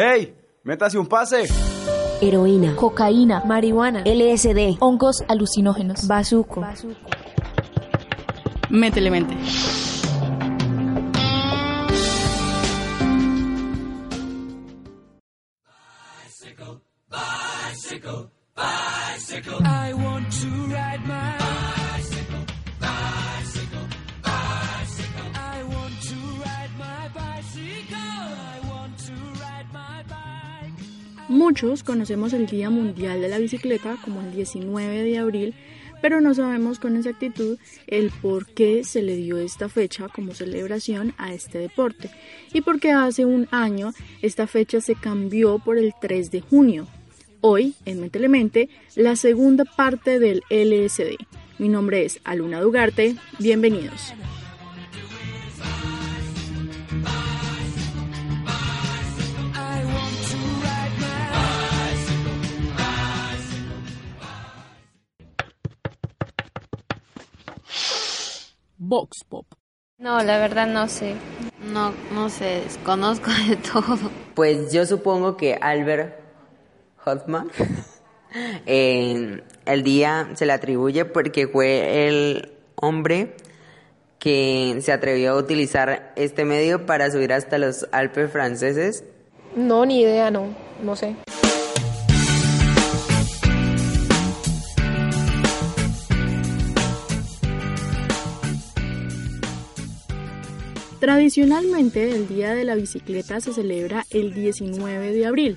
¡Hey! ¡Métase un pase! Heroína, cocaína, marihuana, LSD, hongos alucinógenos, bazuco. Métele mente. Muchos conocemos el Día Mundial de la Bicicleta como el 19 de abril, pero no sabemos con exactitud el por qué se le dio esta fecha como celebración a este deporte y por qué hace un año esta fecha se cambió por el 3 de junio. Hoy, en Mentelemente, la segunda parte del LSD. Mi nombre es Aluna Dugarte, bienvenidos. Vox Pop. No, la verdad no sé. No, no sé, desconozco de todo. Pues yo supongo que Albert Hoffman el día se le atribuye porque fue el hombre que se atrevió a utilizar este medio para subir hasta los Alpes franceses. No, ni idea, no, no sé. Tradicionalmente el Día de la Bicicleta se celebra el 19 de abril,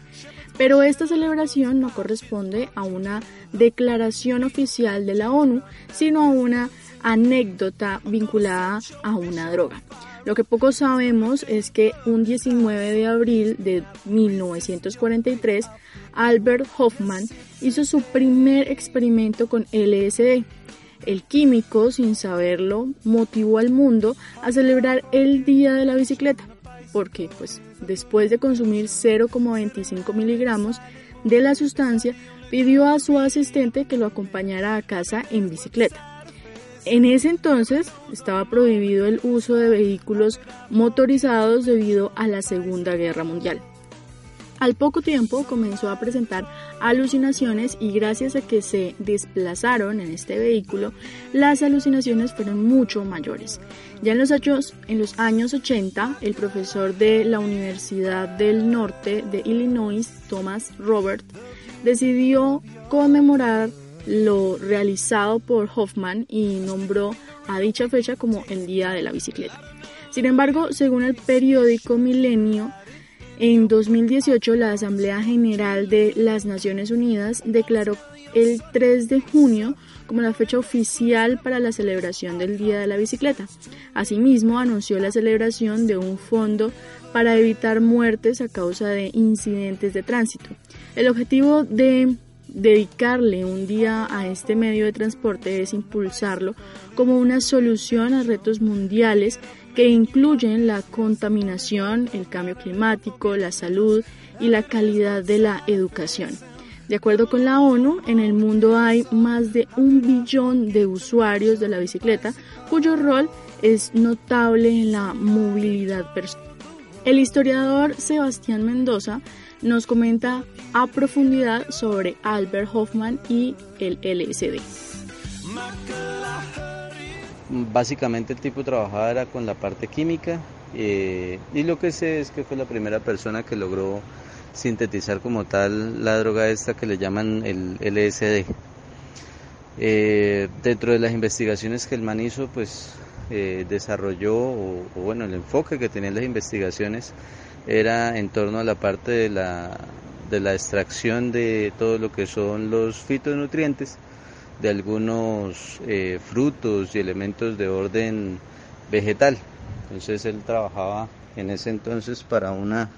pero esta celebración no corresponde a una declaración oficial de la ONU, sino a una anécdota vinculada a una droga. Lo que poco sabemos es que un 19 de abril de 1943, Albert Hoffman hizo su primer experimento con LSD. El químico, sin saberlo, motivó al mundo a celebrar el Día de la Bicicleta, porque pues después de consumir 0,25 miligramos de la sustancia, pidió a su asistente que lo acompañara a casa en bicicleta. En ese entonces estaba prohibido el uso de vehículos motorizados debido a la Segunda Guerra Mundial. Al poco tiempo comenzó a presentar alucinaciones y gracias a que se desplazaron en este vehículo, las alucinaciones fueron mucho mayores. Ya en los años, en los años 80, el profesor de la Universidad del Norte de Illinois, Thomas Robert, decidió conmemorar lo realizado por Hoffman y nombró a dicha fecha como el Día de la Bicicleta. Sin embargo, según el periódico Milenio, en 2018, la Asamblea General de las Naciones Unidas declaró el 3 de junio como la fecha oficial para la celebración del Día de la Bicicleta. Asimismo, anunció la celebración de un fondo para evitar muertes a causa de incidentes de tránsito. El objetivo de dedicarle un día a este medio de transporte es impulsarlo como una solución a retos mundiales que incluyen la contaminación, el cambio climático, la salud y la calidad de la educación. De acuerdo con la ONU, en el mundo hay más de un billón de usuarios de la bicicleta cuyo rol es notable en la movilidad personal. El historiador Sebastián Mendoza nos comenta a profundidad sobre Albert Hoffman y el LSD. Básicamente el tipo trabajaba era con la parte química eh, y lo que sé es que fue la primera persona que logró sintetizar como tal la droga esta que le llaman el LSD. Eh, dentro de las investigaciones que el man hizo, pues eh, desarrolló, o, bueno, el enfoque que tenían las investigaciones era en torno a la parte de la, de la extracción de todo lo que son los fitonutrientes de algunos eh, frutos y elementos de orden vegetal. Entonces él trabajaba en ese entonces para una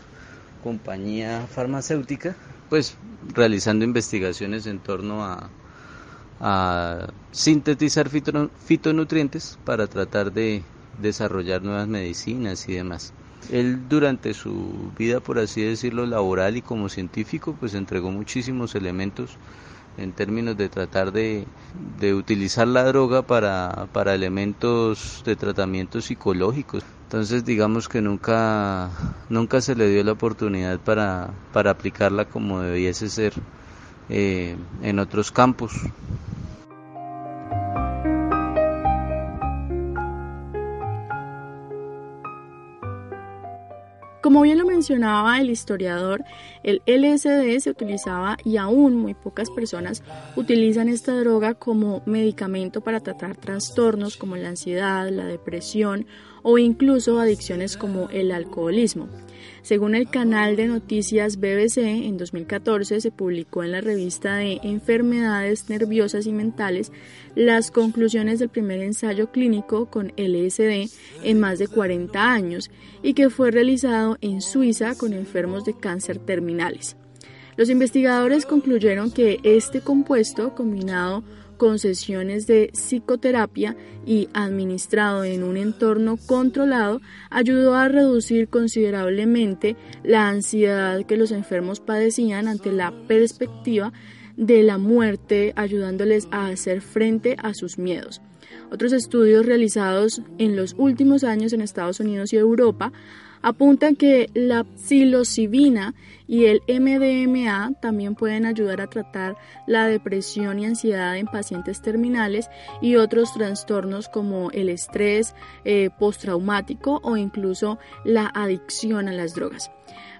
compañía farmacéutica, pues realizando investigaciones en torno a, a sintetizar fitonutrientes para tratar de desarrollar nuevas medicinas y demás. Él durante su vida, por así decirlo, laboral y como científico, pues entregó muchísimos elementos en términos de tratar de, de utilizar la droga para, para elementos de tratamiento psicológicos. Entonces digamos que nunca, nunca se le dio la oportunidad para, para aplicarla como debiese ser eh, en otros campos. Como bien lo mencionaba el historiador, el LSD se utilizaba y aún muy pocas personas utilizan esta droga como medicamento para tratar trastornos como la ansiedad, la depresión o incluso adicciones como el alcoholismo. Según el canal de noticias BBC, en 2014 se publicó en la revista de Enfermedades Nerviosas y Mentales las conclusiones del primer ensayo clínico con LSD en más de 40 años y que fue realizado en Suiza con enfermos de cáncer terminales. Los investigadores concluyeron que este compuesto, combinado con sesiones de psicoterapia y administrado en un entorno controlado, ayudó a reducir considerablemente la ansiedad que los enfermos padecían ante la perspectiva de la muerte, ayudándoles a hacer frente a sus miedos. Otros estudios realizados en los últimos años en Estados Unidos y Europa apuntan que la psilocibina y el MDMA también pueden ayudar a tratar la depresión y ansiedad en pacientes terminales y otros trastornos como el estrés eh, postraumático o incluso la adicción a las drogas.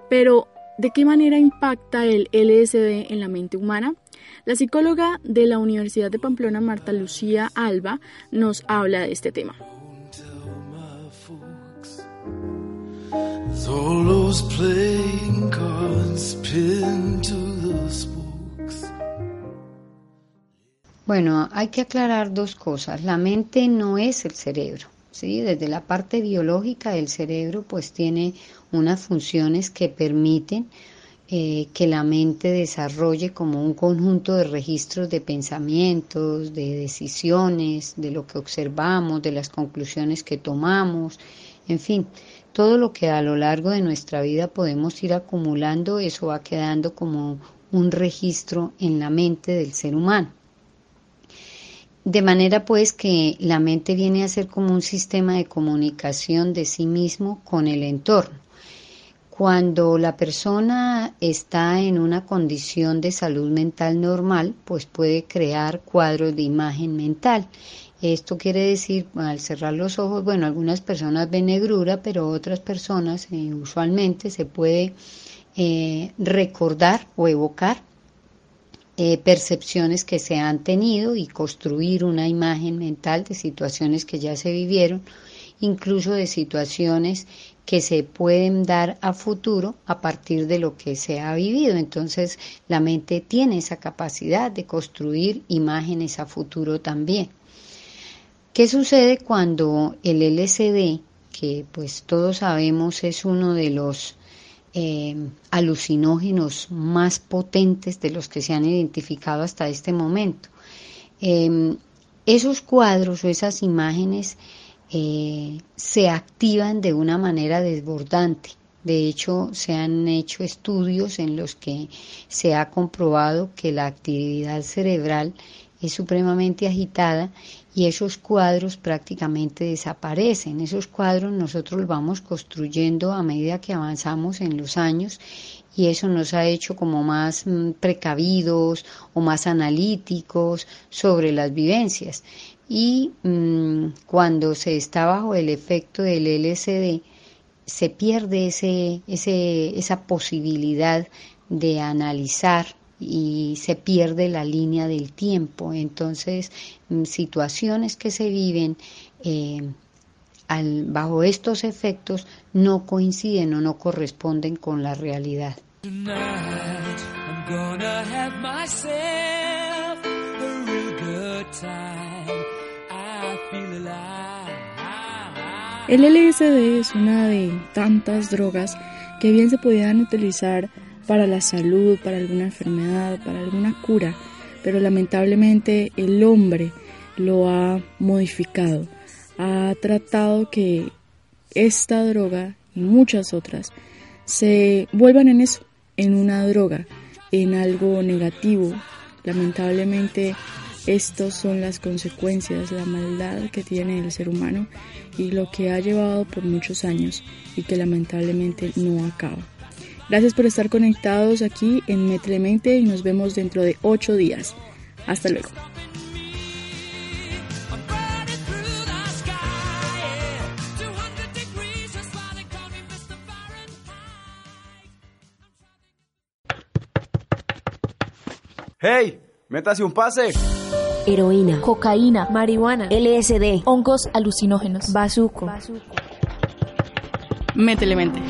Pero, ¿de qué manera impacta el LSD en la mente humana? La psicóloga de la Universidad de Pamplona, Marta Lucía Alba, nos habla de este tema. Bueno, hay que aclarar dos cosas. La mente no es el cerebro. ¿sí? Desde la parte biológica el cerebro pues tiene unas funciones que permiten eh, que la mente desarrolle como un conjunto de registros de pensamientos, de decisiones, de lo que observamos, de las conclusiones que tomamos, en fin, todo lo que a lo largo de nuestra vida podemos ir acumulando, eso va quedando como un registro en la mente del ser humano. De manera pues que la mente viene a ser como un sistema de comunicación de sí mismo con el entorno. Cuando la persona está en una condición de salud mental normal, pues puede crear cuadros de imagen mental esto quiere decir, al cerrar los ojos, bueno, algunas personas ven negrura, pero otras personas eh, usualmente se puede eh, recordar o evocar eh, percepciones que se han tenido y construir una imagen mental de situaciones que ya se vivieron, incluso de situaciones que se pueden dar a futuro a partir de lo que se ha vivido. Entonces la mente tiene esa capacidad de construir imágenes a futuro también. ¿Qué sucede cuando el LSD, que pues todos sabemos es uno de los eh, alucinógenos más potentes de los que se han identificado hasta este momento? Em, esos cuadros o esas imágenes eh, se activan de una manera desbordante. De hecho, se han hecho estudios en los que se ha comprobado que la actividad cerebral es supremamente agitada y esos cuadros prácticamente desaparecen. Esos cuadros nosotros los vamos construyendo a medida que avanzamos en los años y eso nos ha hecho como más mm, precavidos o más analíticos sobre las vivencias. Y mm, cuando se está bajo el efecto del LSD, se pierde ese, ese, esa posibilidad de analizar y se pierde la línea del tiempo. Entonces, mm, situaciones que se viven eh, bajo estos efectos no coinciden o no corresponden con la realidad. El LSD es una de tantas drogas que bien se podían utilizar para la salud, para alguna enfermedad, para alguna cura, pero lamentablemente el hombre lo ha modificado, ha tratado que esta droga y muchas otras se vuelvan en eso, en una droga, en algo negativo, Lamentablemente, estas son las consecuencias, la maldad que tiene el ser humano y lo que ha llevado por muchos años y que lamentablemente no acaba. Gracias por estar conectados aquí en Metremente y nos vemos dentro de ocho días. Hasta luego. ¡Hey! ¡Métase un pase! Heroína, Cocaína. marihuana, LSD, Hongos alucinógenos. bazuco. Métele mente.